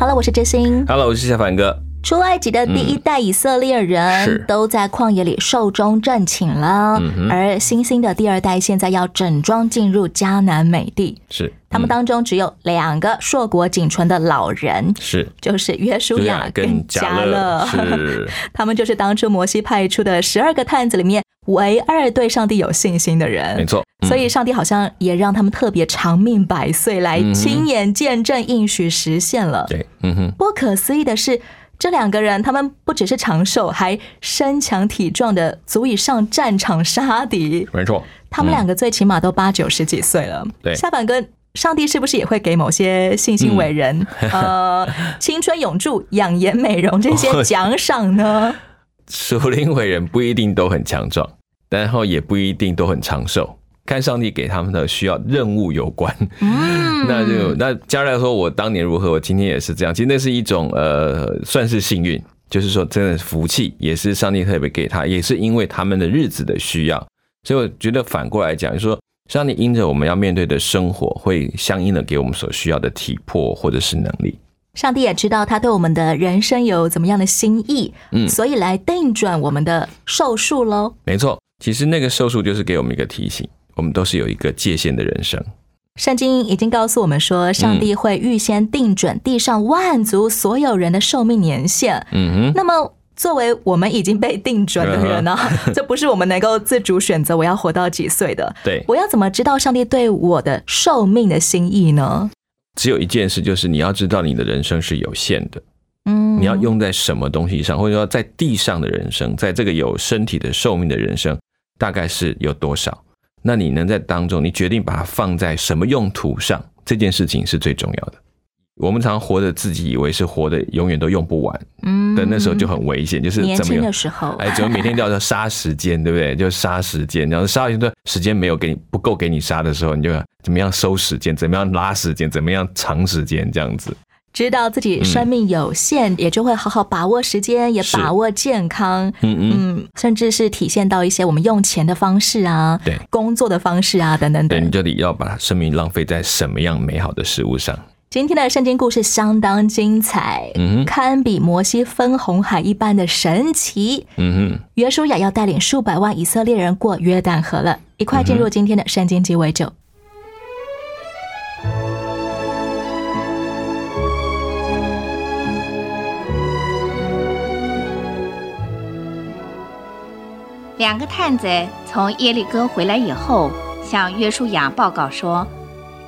Hello，我是真心。Hello，我是小凡哥。出埃及的第一代以色列人都在旷野里寿终正寝了，嗯而新兴的第二代现在要整装进入迦南美地。是他们当中只有两个硕果仅存的老人，是就是约书亚跟跟加勒。是 他们就是当初摩西派出的十二个探子里面唯二对上帝有信心的人。没错。嗯所以上帝好像也让他们特别长命百岁，来亲眼见证应许实现了。对，嗯哼，不可思议的是，这两个人他们不只是长寿，还身强体壮的，足以上战场杀敌。没错。他们两个最起码都八九十几岁了。对下半哥。上帝是不是也会给某些信心伟人，嗯呃，青春永驻、养颜美容这些奖赏呢？属灵伟人不一定都很强壮，然后也不一定都很长寿，看上帝给他们的需要任务有关。嗯，那就那加来说，我当年如何，我今天也是这样。其实那是一种呃，算是幸运，就是说真的福气，也是上帝特别给他，也是因为他们的日子的需要。所以我觉得反过来讲，就是说上帝因着我们要面对的生活，会相应的给我们所需要的体魄或者是能力。上帝也知道他对我们的人生有怎么样的心意，嗯所以来定准我们的寿数喽。没错，其实那个寿数就是给我们一个提醒，我们都是有一个界限的人生。圣经已经告诉我们说，上帝会预先定准地上万族所有人的寿命年限。嗯哼，那么，作为我们已经被定准的人呢、这不是我们能够自主选择我要活到几岁的。对，我要怎么知道上帝对我的寿命的心意呢？只有一件事，就是你要知道你的人生是有限的。嗯你要用在什么东西上，或者说在地上的人生，在这个有身体的寿命的人生，大概是有多少？那你能在当中，你决定把它放在什么用途上，这件事情是最重要的。我们常活着自己以为是活的永远都用不完嗯但，那时候就很危险，就是年轻的时候，哎，怎么每天都要杀时间，对不对？就杀时间，然后杀完之后，时间没有给你不够给你杀的时候，你就怎么样收时间，怎么样拉时间，怎么样长时间，这样子。知道自己生命有限，也就会好好把握时间，也把握健康。嗯嗯，嗯，甚至是体现到一些我们用钱的方式啊，对工作的方式啊，等等对，等你。就得要把生命浪费在什么样美好的事物上。今天的圣经故事相当精彩，嗯堪比摩西分红海一般的神奇。嗯哼。约书亚要带领数百万以色列人过约旦河了，一块进入今天的圣经鸡尾酒。两个探子从耶利哥回来以后，向约书亚报告说，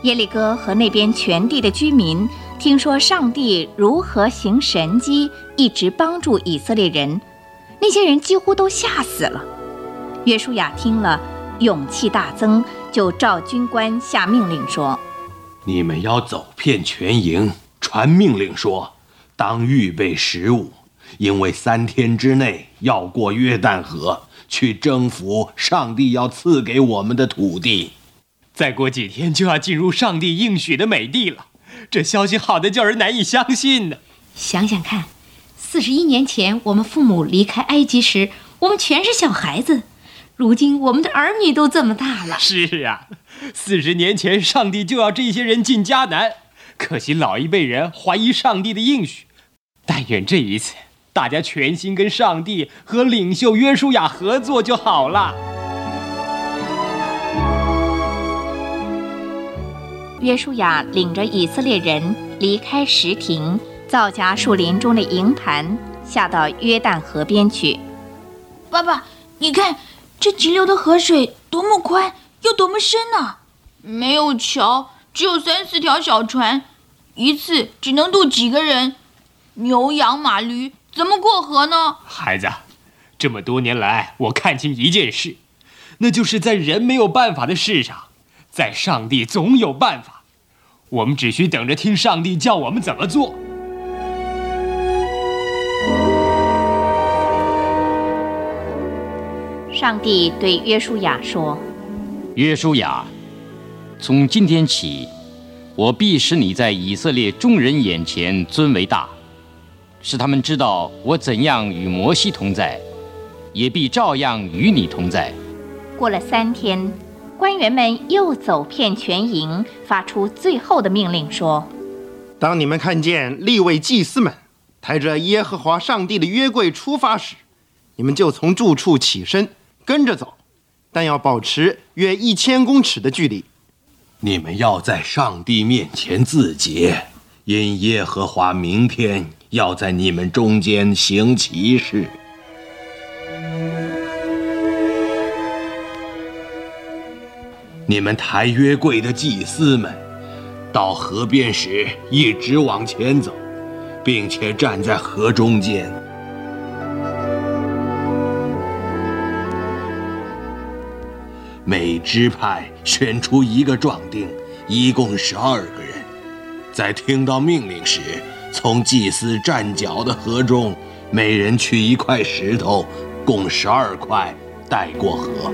耶利哥和那边全地的居民听说上帝如何行神迹，一直帮助以色列人，那些人几乎都吓死了。约书亚听了，勇气大增，就召军官下命令说。你们要走遍全营，传命令说，当预备食物，因为三天之内要过约旦河，去征服上帝要赐给我们的土地。再过几天就要进入上帝应许的美地了，这消息好的叫人难以相信呢。想想看，四十一年前我们父母离开埃及时，我们全是小孩子，如今我们的儿女都这么大了。是啊，四十年前上帝就要这些人进迦南，可惜老一辈人怀疑上帝的应许。但愿这一次大家全心跟上帝和领袖约书亚合作就好了。约书亚领着以色列人离开石亭，造家树林中的营盘，下到约旦河边去。爸爸，你看这急流的河水多么宽，又多么深呢、没有桥，只有三四条小船，一次只能渡几个人？牛羊马驴怎么过河呢？孩子，这么多年来，我看清一件事，那就是在人没有办法的事上，在上帝总有办法。我们只需等着听上帝叫我们怎么做。上帝对约书亚说约书亚从今天起我必使你在以色列众人眼前尊为大使他们知道我怎样与摩西同在也必照样与你同在。过了三天官员们又走遍全营，发出最后的命令说。”当你们看见立位祭司们抬着耶和华上帝的约柜出发时，你们就从住处起身跟着走，但要保持约一千公尺的距离。你们要在上帝面前自洁，因耶和华明天要在你们中间行奇事。你们抬约柜的祭司们，到河边时一直往前走，并且站在河中间。每支派选出一个壮丁，一共十二个人。在听到命令时，从祭司站脚的河中，每人取一块石头，共十二块，带过河。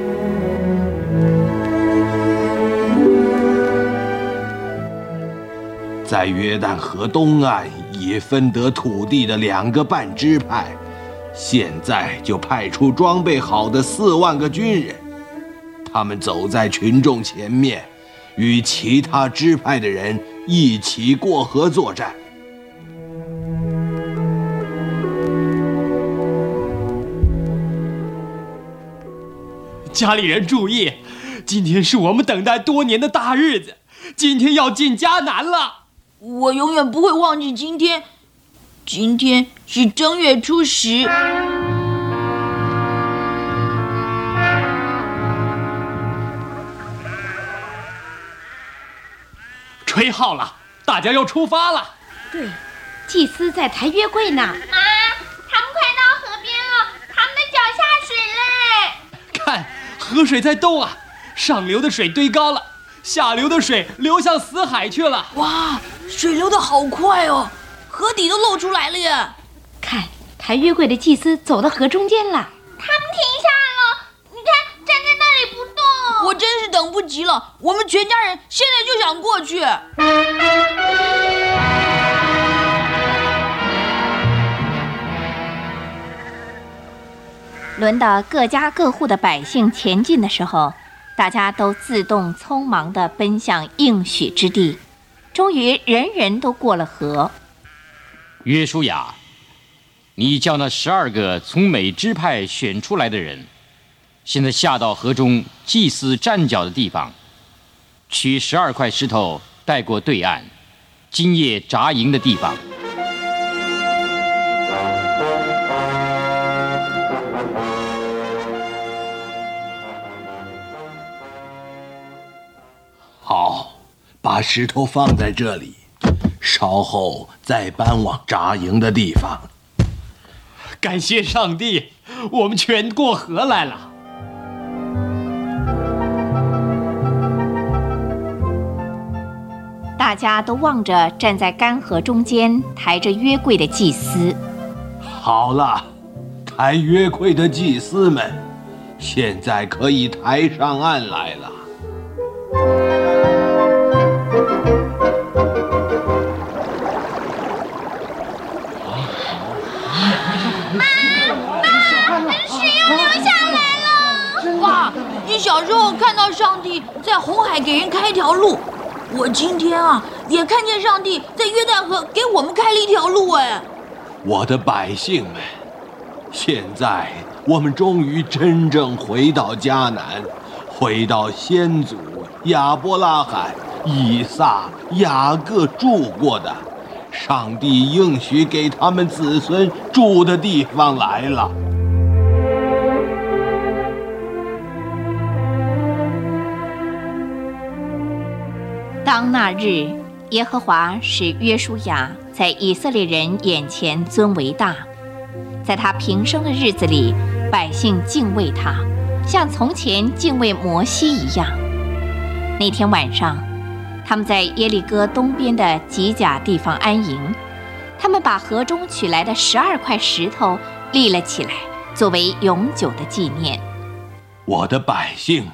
在约旦河东岸已分得土地的两个半支派，现在就派出装备好的四万个军人。他们走在群众前面，与其他支派的人一起过河作战。家里人注意，今天是我们等待多年的大日子，今天要进迦南了。我永远不会忘记今天。今天是正月初十。吹号了，大家要出发了。对，祭司在抬约柜呢。妈，他们快到河边了，他们的脚下水嘞！看，河水在动啊，上流的水堆高了，下流的水流向死海去了。哇，水流的好快哦，河底都露出来了耶！看，抬月桂的祭司走到河中间了。他们停下了，你看，站在那里不动。我真是等不及了，我们全家人现在就想过去。轮到各家各户的百姓前进的时候，大家都自动匆忙地奔向应许之地。终于，人人都过了河。约书亚，你叫那十二个从每支派选出来的人，现在下到河中祭司站脚的地方，取十二块石头带过对岸，今夜扎营的地方。好，把石头放在这里，稍后再搬往扎营的地方。感谢上帝，我们全过河来了。大家都望着站在干河中间抬着约柜的祭司。好了，抬约柜的祭司们，现在可以抬上岸来了。水又流下来了。爸，你小时候看到上帝在红海给人开一条路，我今天啊也看见上帝在约旦河给我们开了一条路哎。我的百姓们，现在我们终于真正回到迦南，回到先祖亚伯拉罕、以撒、雅各住过的，上帝应许给他们子孙住的地方来了。当那日，耶和华使约书亚在以色列人眼前尊为大，在他平生的日子里，百姓敬畏他，像从前敬畏摩西一样。那天晚上，他们在耶利哥东边的吉甲地方安营，他们把河中取来的十二块石头立了起来，作为永久的纪念。我的百姓们，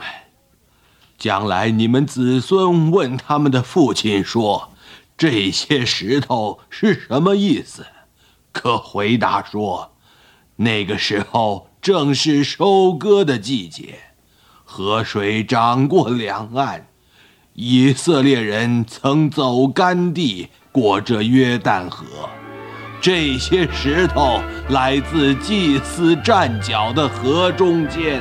将来你们子孙问他们的父亲说：“这些石头是什么意思？”可回答说：“那个时候正是收割的季节，河水涨过两岸，以色列人曾走干地过这约旦河。这些石头来自祭司站脚的河中间。”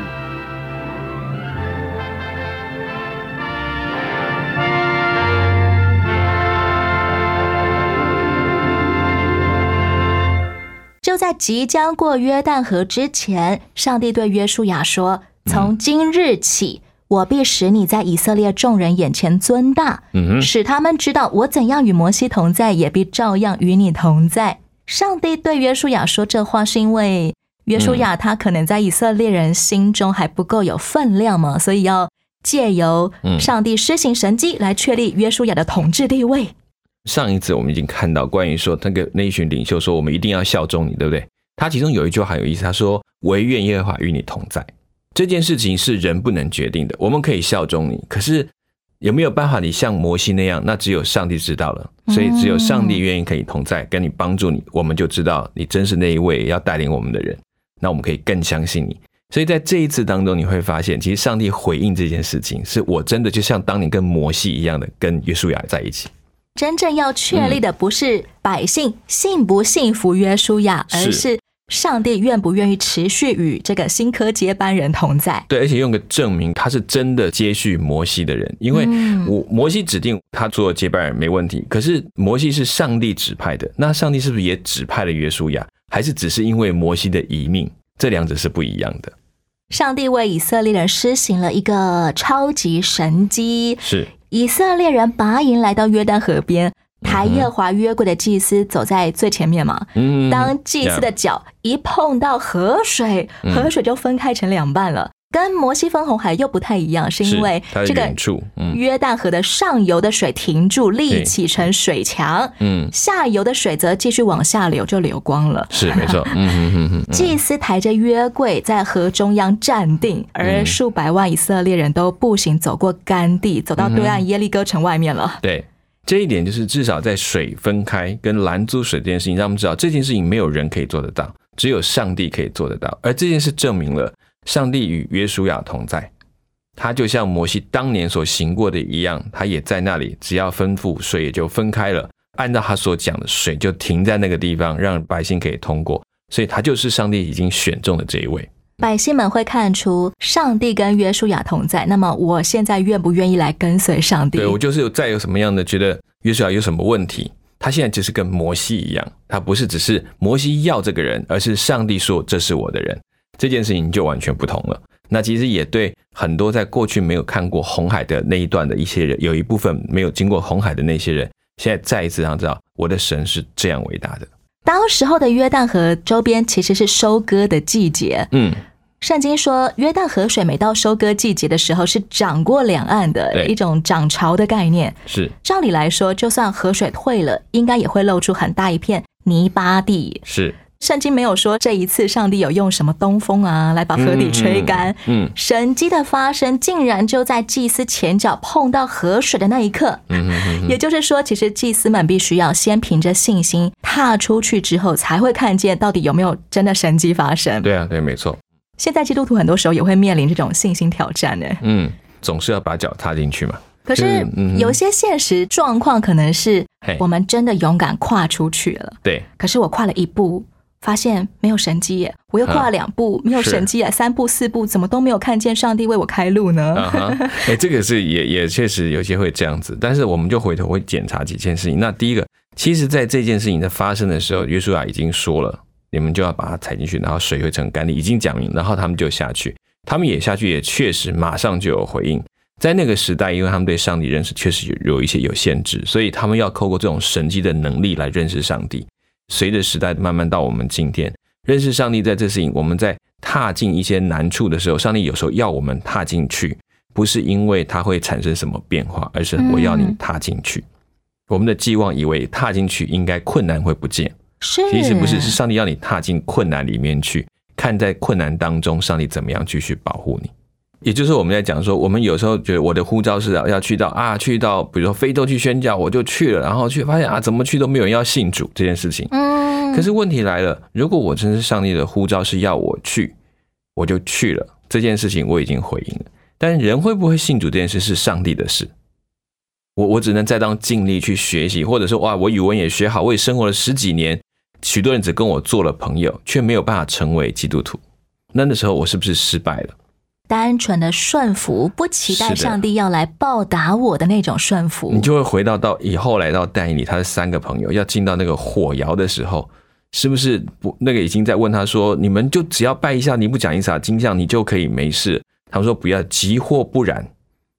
在即将过约旦河之前，上帝对约书亚说：“从今日起，我必使你在以色列众人眼前尊大，嗯使他们知道我怎样与摩西同在，也必照样与你同在。”上帝对约书亚说这话，是因为约书亚他可能在以色列人心中还不够有分量嘛，所以要借由嗯上帝施行神迹来确立约书亚的统治地位。上一次我们已经看到关于说那个那一群领袖说我们一定要效忠你，对不对？他其中有一句话很有意思，他说：“唯愿耶和华与你同在。”这件事情是人不能决定的，我们可以效忠你，可是有没有办法你像摩西那样？那只有上帝知道了。所以只有上帝愿意可以同在，跟你帮助你，我们就知道你真是那一位要带领我们的人。那我们可以更相信你。所以在这一次当中，你会发现，其实上帝回应这件事情，是我真的就像当年跟摩西一样的，跟约书亚在一起。真正要确立的不是百姓信不信服约书亚，是而是上帝愿不愿意持续与这个新科接班人同在。对，而且用个证明他是真的接续摩西的人，因为嗯我摩西指定他做接班人没问题，可是摩西是上帝指派的，那上帝是不是也指派了约书亚？还是只是因为摩西的遗命？这两者是不一样的。上帝为以色列人施行了一个超级神迹，是以色列人拔营来到约旦河边，抬耶和华约柜的祭司走在最前面嘛。嗯当祭司的脚一碰到河水，嗯河水就分开成两半了。跟摩西分红海又不太一样，是因为这个，嗯约旦河的上游的水停住，立起成水墙，嗯，下游的水则继续往下流，就流光了。是没错，嗯嗯嗯嗯，祭司抬着约柜在河中央站定，而数百万以色列人都步行走过干地，走到对岸耶利哥城外面了。对。这一点就是至少在水分开跟拦阻水这件事情，让我们知道这件事情没有人可以做得到，只有上帝可以做得到。而这件事证明了上帝与约书亚同在，他就像摩西当年所行过的一样，他也在那里，只要吩咐水也就分开了，按照他所讲的，水就停在那个地方，让百姓可以通过。所以他就是上帝已经选中的这一位。百姓们会看出上帝跟约书亚同在，那么我现在愿不愿意来跟随上帝？对我就是有再有什么样的觉得约书亚有什么问题，他现在只是跟摩西一样，他不是只是摩西要这个人，而是上帝说这是我的人，这件事情就完全不同了。那其实也对很多在过去没有看过红海的那一段的一些人，有一部分没有经过红海的那些人，现在再一次让知道我的神是这样伟大的。当时候的约旦河周边其实是收割的季节，嗯，圣经说，约旦河水每到收割季节的时候是涨过两岸的一种涨潮的概念。是照理来说，就算河水退了，应该也会露出很大一片泥巴地。是，圣经没有说这一次上帝有用什么东风啊来把河底吹干。嗯神迹的发生竟然就在祭司前脚碰到河水的那一刻。嗯嗯嗯也就是说，其实祭司们必须要先凭着信心踏出去之后，才会看见到底有没有真的神迹发生。对啊，对，没错，现在基督徒很多时候也会面临这种信心挑战呢。嗯，总是要把脚踏进去嘛。可是有些现实状况可能是我们真的勇敢跨出去了，对，可是我跨了一步，发现没有神迹耶；我又跨了两步，没有神迹耶；三步四步，怎么都没有看见上帝为我开路呢？哎，这个是也也确实有些会这样子，但是我们就回头会检查几件事情。那第一个，其实在这件事情的发生的时候，约书亚已经说了，你们就要把它踩进去，然后水会成干地，已经讲明，然后他们就下去，他们也下去，也确实马上就有回应。在那个时代，因为他们对上帝认识确实有有一些有限制，所以他们要透过这种神迹的能力来认识上帝。随着时代慢慢到我们今天，认识上帝，在这事情我们在踏进一些难处的时候，上帝有时候要我们踏进去，不是因为它会产生什么变化，而是我要你踏进去。我们的寄望以为踏进去应该困难会不见，是，其实不是，是上帝要你踏进困难里面去，看在困难当中，上帝怎么样继续保护你。也就是我们在讲说，我们有时候觉得我的呼召是要要去到啊，去到比如说非洲去宣教，我就去了，然后去发现啊，怎么去都没有人要信主这件事情。嗯，可是问题来了，如果我真是上帝的呼召是要我去，我就去了，这件事情我已经回应了。但人会不会信主这件事是上帝的事，我我只能再当尽力去学习，或者说哇，我语文也学好，我也生活了十几年，许多人只跟我做了朋友，却没有办法成为基督徒，那那时候我是不是失败了？单纯的顺服，不期待上帝要来报答我的那种顺服。你就会回到到以后来到但以理，他的三个朋友要进到那个火窑的时候，是不是不那个已经在问他说，你们就只要拜一下尼布甲尼撒金像，你就可以没事？他们说不要，急或不然，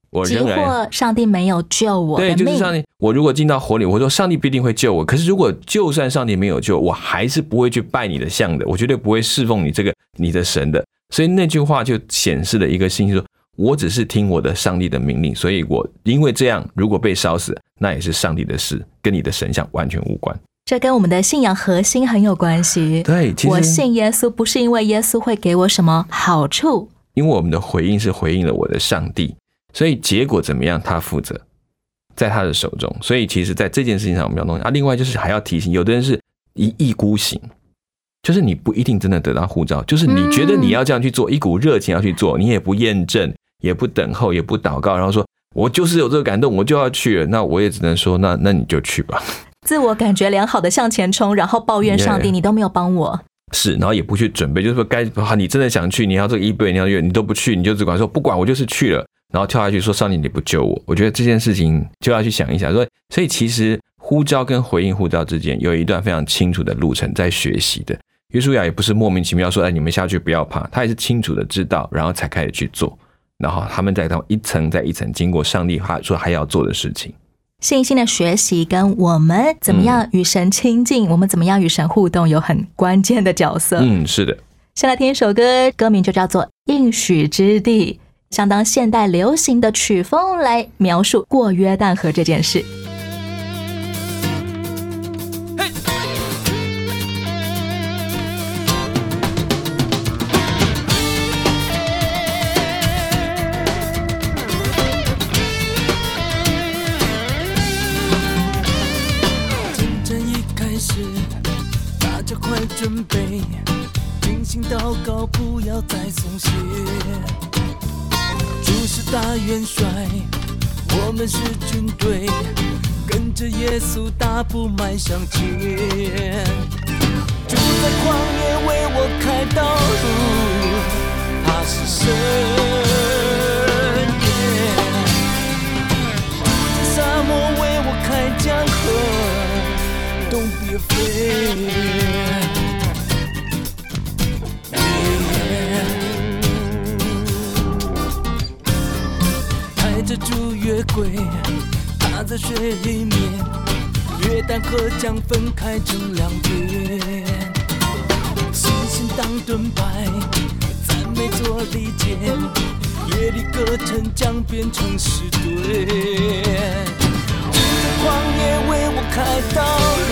我即仍然。或上帝没有救我的对，就是，上帝。我如果进到火里，我说上帝必定会救我。可是如果就算上帝没有救，我还是不会去拜你的像的，我绝对不会侍奉你这个你的神的。所以那句话就显示了一个信息，说我只是听我的上帝的命令，所以我因为这样，如果被烧死，那也是上帝的事，跟你的神像完全无关。这跟我们的信仰核心很有关系。对，其我信耶稣不是因为耶稣会给我什么好处，因为我们的回应是回应了我的上帝，所以结果怎么样，他负责，在他的手中。所以其实，在这件事情上，我们要弄啊。另外就是还要提醒，有的人是一意孤行，就是你不一定真的得到护照，就是你觉得你要这样去做，一股热情要去做，你也不验证，也不等候，也不祷告，然后说我就是有这个感动，我就要去了。那我也只能说，那那你就去吧。自我感觉良好的向前冲，然后抱怨上帝你都没有帮我。是，然后也不去准备，就是说该啊，你真的想去，你要这个一倍，你要月，你都不去，你就只管说不管，我就是去了，然后跳下去说上帝你不救我，我觉得这件事情就要去想一想，所以所以其实呼召跟回应呼召之间有一段非常清楚的路程在学习的。约书亚也不是莫名其妙说，哎，你们下去不要怕，他也是清楚的知道，然后才开始去做，然后他们在他一层再一层经过上帝他说还要做的事情。信心的学习跟我们怎么样与神亲近，我们怎么样与神互动有很关键的角色。嗯，是的。先来听一首歌，歌名就叫做《应许之地》，相当现代流行的曲风来描述过约旦河这件事。准备，精心祷告，不要再松懈。主是大元帅，我们是军队，跟着耶稣大步迈向前。主在旷野为我开道路，他是神。在沙漠为我开江河，Don't be afraid。着主约柜，踏在水里面，约旦河将分开成两边。星星当盾牌，赞美做利剑，夜里歌城将变成石堆。主在旷野为我开道路，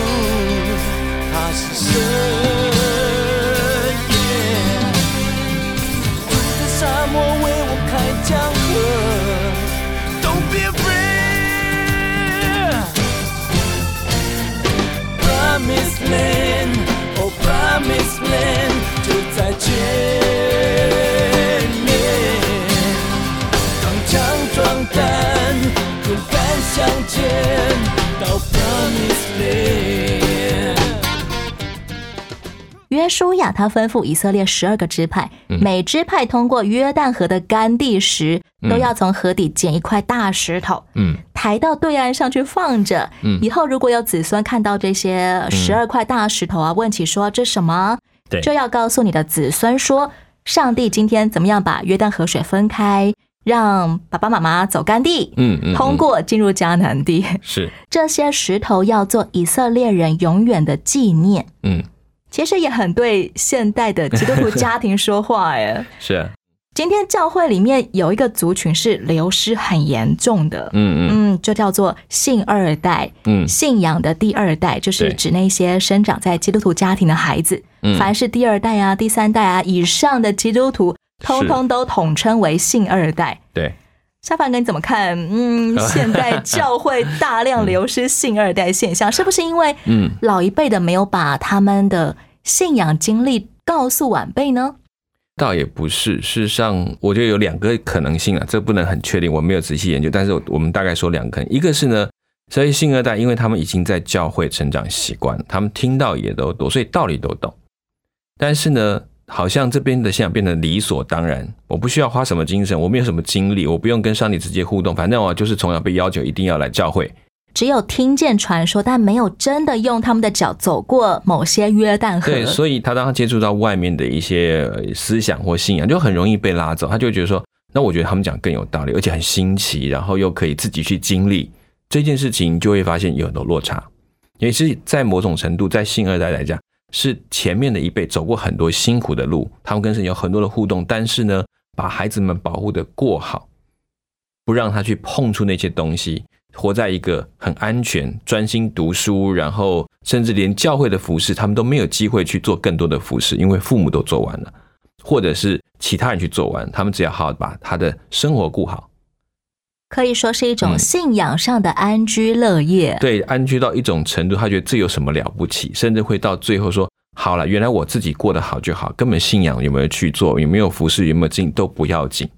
约书亚他吩咐以色列十二个支派，嗯。每支派通过约旦河的干地时，嗯。都要从河底捡一块大石头，嗯。抬到对岸上去放着。嗯。以后如果有子孙看到这些十二块大石头啊，问起说这什么，对。就要告诉你的子孙说，上帝今天怎么样把约旦河水分开，让爸爸妈妈走干地，嗯嗯，通过进入迦南地。是。这些石头要做以色列人永远的纪念。嗯其实也很对现代的基督徒家庭说话哎。是。啊，今天教会里面有一个族群是流失很严重的，嗯嗯。嗯，就叫做信二代，嗯。信仰的第二代，就是指那些生长在基督徒家庭的孩子。嗯。凡是第二代啊、第三代啊以上的基督徒，通通都统称为信二代。对，沙凡哥你怎么看？嗯，现在教会大量流失性二代现象，是不是因为嗯老一辈的没有把他们的信仰经历告诉晚辈呢？倒也不是，事实上，我觉得有两个可能性啊，这不能很确定，我没有仔细研究，但是我我们大概说两个一个是呢，所以性二代，因为他们已经在教会成长习惯，他们听到也都多，所以道理都懂，但是呢，好像这边的信仰变得理所当然，我不需要花什么精神，我没有什么精力，我不用跟上帝直接互动，反正我就是从小被要求一定要来教会，只有听见传说，但没有真的用他们的脚走过某些约旦河。对，所以他当他接触到外面的一些呃思想或信仰，就很容易被拉走。他就会觉得说，那我觉得他们讲更有道理，而且很新奇，然后又可以自己去经历这件事情，就会发现有很多落差。也是在某种程度，在信二代来讲，是前面的一辈走过很多辛苦的路，他们跟神有很多的互动，但是呢，把孩子们保护的过好，不让他去碰触那些东西。活在一个很安全、专心读书，然后甚至连教会的服饰，他们都没有机会去做更多的服饰，因为父母都做完了，或者是其他人去做完，他们只要好好把他的生活顾好，可以说是一种信仰上的安居乐业。对，安居到一种程度，他觉得这有什么了不起，甚至会到最后说：好了，原来我自己过得好就好，根本信仰有没有去做，有没有服侍，有没有进都不要紧。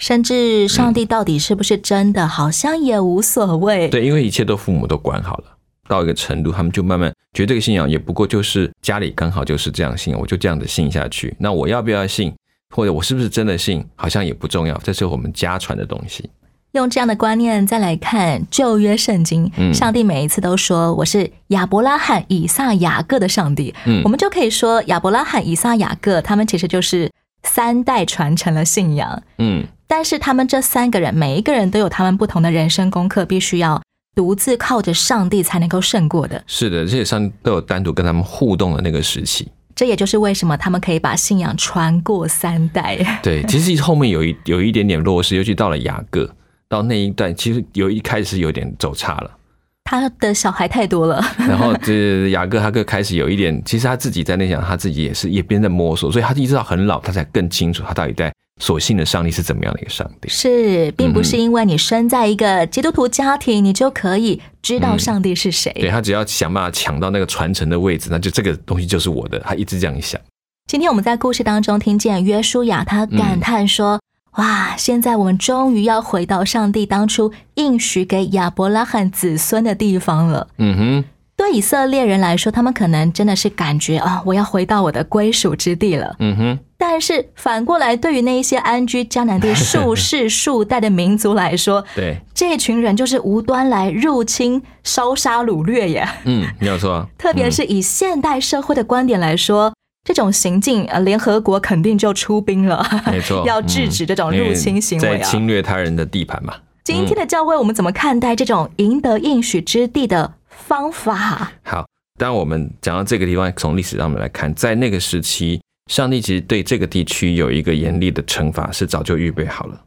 甚至上帝到底是不是真的，好像也无所谓。对，因为一切都父母都管好了，到一个程度，他们就慢慢觉得这个信仰也不过就是家里刚好就是这样信，我就这样子信下去。那我要不要信，或者我是不是真的信，好像也不重要，这是我们家传的东西。用这样的观念再来看旧约圣经，嗯上帝每一次都说我是亚伯拉罕、以撒、雅各的上帝，嗯我们就可以说亚伯拉罕、以撒、雅各，他们其实就是三代传承了信仰。嗯，但是他们这三个人，每一个人都有他们不同的人生功课，必须要独自靠着上帝才能够胜过的。是的，这些上帝都有单独跟他们互动的那个时期。这也就是为什么他们可以把信仰传过三代。对，其实后面有一有一点点落势，尤其到了雅各，到那一段，其实有一开始有点走差了。他的小孩太多了，然后这 雅各他就开始有一点，其实他自己在那想，他自己也是一边在摸索，所以他一直到很老，他才更清楚他到底在所信的上帝是怎么样的一个上帝。是，并不是因为你生在一个基督徒家庭，你就可以知道上帝是谁。对他只要想办法抢到那个传承的位置，那就这个东西就是我的。他一直这样想。今天我们在故事当中听见约书亚，他感叹说：“哇，现在我们终于要回到上帝当初应许给亚伯拉罕子孙的地方了。”嗯哼，对以色列人来说，他们可能真的是感觉啊，我要回到我的归属之地了。嗯哼，但是反过来，对于那一些安居迦南地数世数代的民族来说，对，这群人就是无端来入侵、烧杀掳掠耶。嗯，没有错啊。特别是以现代社会的观点来说，这种行径，呃，联合国肯定就出兵了，没错，要制止这种入侵行为在啊。侵略他人的地盘嘛。今天的教会，我们怎么看待这种赢得应许之地的方法？好，当我们讲到这个地方，从历史上面来看，在那个时期，上帝其实对这个地区有一个严厉的惩罚，是早就预备好了。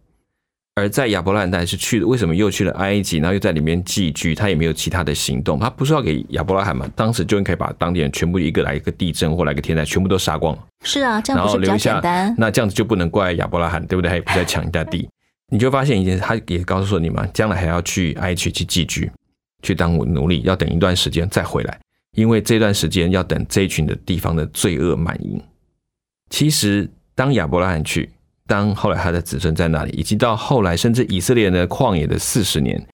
而在亚伯拉罕还是去了，为什么又去了埃及，然后又在里面寄居？他也没有其他的行动，他不是要给亚伯拉罕嘛？当时就应该把当地人全部一个来一个地震或来个天灾，全部都杀光了。是啊，这样然不是比较后留下简单？那这样子就不能怪亚伯拉罕，对不对？他也不再抢人家地，你就发现一件事，他也告诉说你们将来还要去埃及去寄居，去当奴隶，要等一段时间再回来，因为这段时间要等这一群的地方的罪恶满盈。其实当亚伯拉罕去，当后来他的子孙在那里，以及到后来甚至以色列人的旷野的四十年，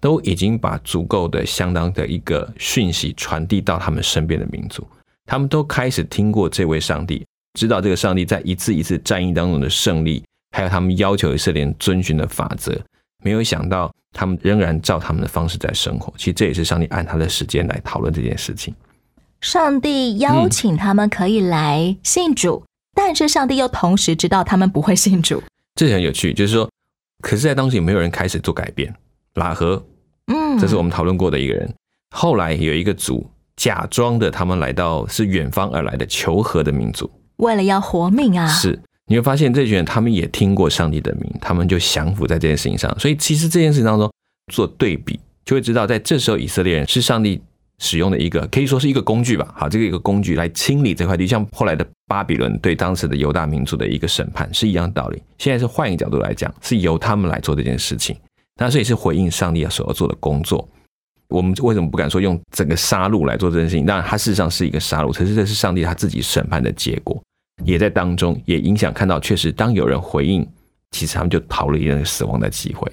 都已经把足够的、相当的一个讯息传递到他们身边的民族。他们都开始听过这位上帝，知道这个上帝在一次一次战役当中的胜利，还有他们要求以色列人遵循的法则。没有想到，他们仍然照他们的方式在生活。其实这也是上帝按他的时间来讨论这件事情。上帝邀请他们可以来信主，但是上帝又同时知道他们不会信主。这很有趣，就是说，可是，在当时有没有人开始做改变。拉合，嗯，这是我们讨论过的一个人。后来有一个族假装的，他们来到是远方而来的求和的民族，为了要活命啊，是你会发现这群人他们也听过上帝的名，他们就降服在这件事情上。所以其实这件事情当中做对比，就会知道在这时候以色列人是上帝使用的一个可以说是一个工具吧。好，这个一个工具来清理这块地，像后来的巴比伦对当时的犹大民族的一个审判是一样的道理。现在是换一个角度来讲，是由他们来做这件事情，那所以是回应上帝所要做的工作。我们为什么不敢说用整个杀戮来做这件事情？当然，它事实上是一个杀戮，可是这是上帝他自己审判的结果，也在当中也影响看到，确实当有人回应，其实他们就逃离那个死亡的机会。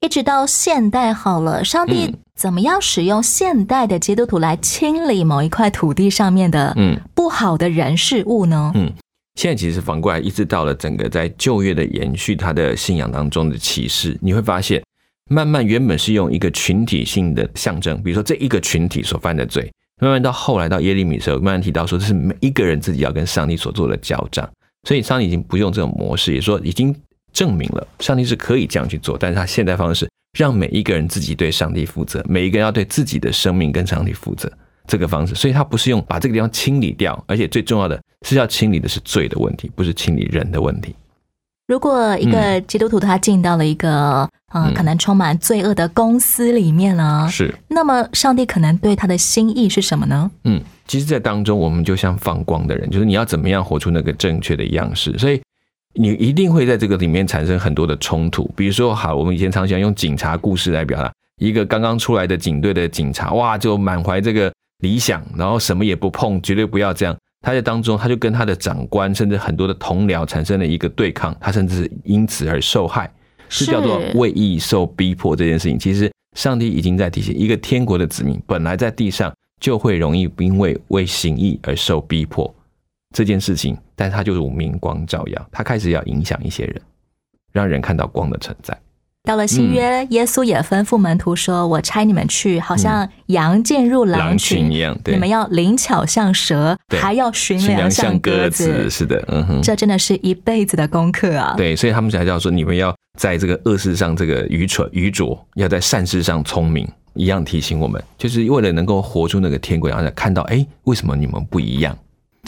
一直到现代好了，上帝怎么样使用现代的基督徒来清理某一块土地上面的嗯。不好的人事物呢？嗯，现在其实反过来，一直到了整个在旧约的延续，他的信仰当中的启示，你会发现，慢慢原本是用一个群体性的象征，比如说这一个群体所犯的罪，慢慢到后来到耶利米的时候，慢慢提到说这是每一个人自己要跟上帝所做的交账，所以上帝已经不用这种模式，也说已经证明了上帝是可以这样去做，但是他现在方式让每一个人自己对上帝负责，每一个人要对自己的生命跟上帝负责。这个方式，所以他不是用把这个地方清理掉，而且最重要的是要清理的是罪的问题，不是清理人的问题。如果一个基督徒他进到了一个呃嗯可能充满罪恶的公司里面呢，是，那么上帝可能对他的心意是什么呢？嗯，其实，在当中，我们就像放光的人，就是你要怎么样活出那个正确的样式，所以你一定会在这个里面产生很多的冲突。比如说，好，我们以前常喜欢用警察故事来表达，一个刚刚出来的警队的警察，哇，就满怀这个理想，然后什么也不碰，绝对不要这样。他在当中，他就跟他的长官，甚至很多的同僚产生了一个对抗，他甚至因此而受害，是叫做为义受逼迫这件事情。其实上帝已经在提醒，一个天国的子民本来在地上就会容易因为为行义而受逼迫这件事情，但他就是明光照耀，他开始要影响一些人，让人看到光的存在。到了新约，耶稣也吩咐门徒说：“我差你们去，好像羊进入狼狼群群一样对你们要灵巧像蛇，还要寻驯良良像像鸽子，。是的，嗯哼，这真的是一辈子的功课啊！对，所以他们才叫说，你们要在这个恶事上这个愚蠢愚拙，要在善事上聪明，一样提醒我们，就是为了能够活出那个天国，然后看到，哎，为什么你们不一样？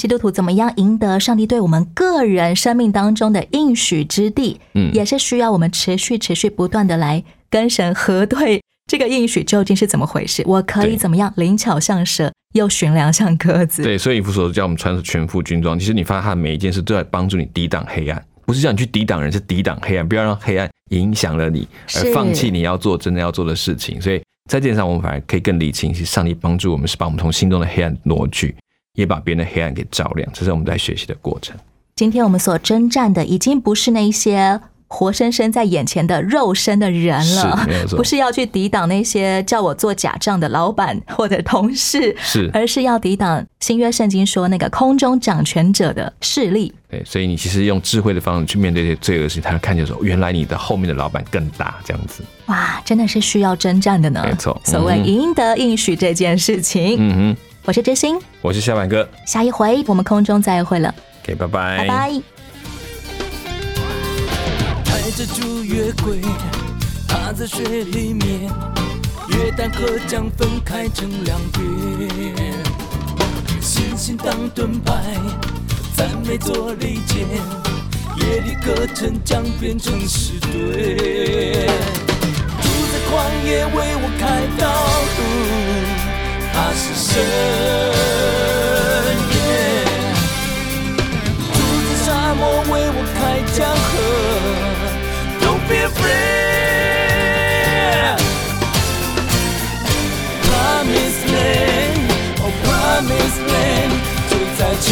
基督徒怎么样赢得上帝对我们个人生命当中的应许之地？嗯也是需要我们持续、持续不断的来跟神核对这个应许究竟是怎么回事。我可以怎么样灵巧像蛇，又驯良像鸽子？对，所以以弗所叫我们穿全副军装。其实你发现他的每一件事都在帮助你抵挡黑暗，不是叫你去抵挡人，是抵挡黑暗，不要让黑暗影响了你，而放弃你要做真的要做的事情。所以在这点上，我们反而可以更理清，是上帝帮助我们，是把我们从心中的黑暗挪去，也把别人的黑暗给照亮。这是我们在学习的过程。今天我们所征战的，已经不是那些活生生在眼前的肉身的人了不是要去抵挡那些叫我做假账的老板或者同事，是而是要抵挡新约圣经说那个空中掌权者的势力。对，所以你其实用智慧的方式去面对这些罪恶事情，才能看见说，原来你的后面的老板更大，这样子。哇，真的是需要征战的呢。没错所谓赢得应许这件事情，嗯哼，我是知心，我是小满哥下一回我们空中再会了，，OK，拜拜，拜拜。带着主月在水里面，月旦河将分开成两边。星星当盾牌，赞美做利剑，夜里歌城将变成诗堆。主在旷野为我开道路，他是神。耶主在沙漠为我开江河，Don't be afraid。Promise land，哦 Promise land 就再见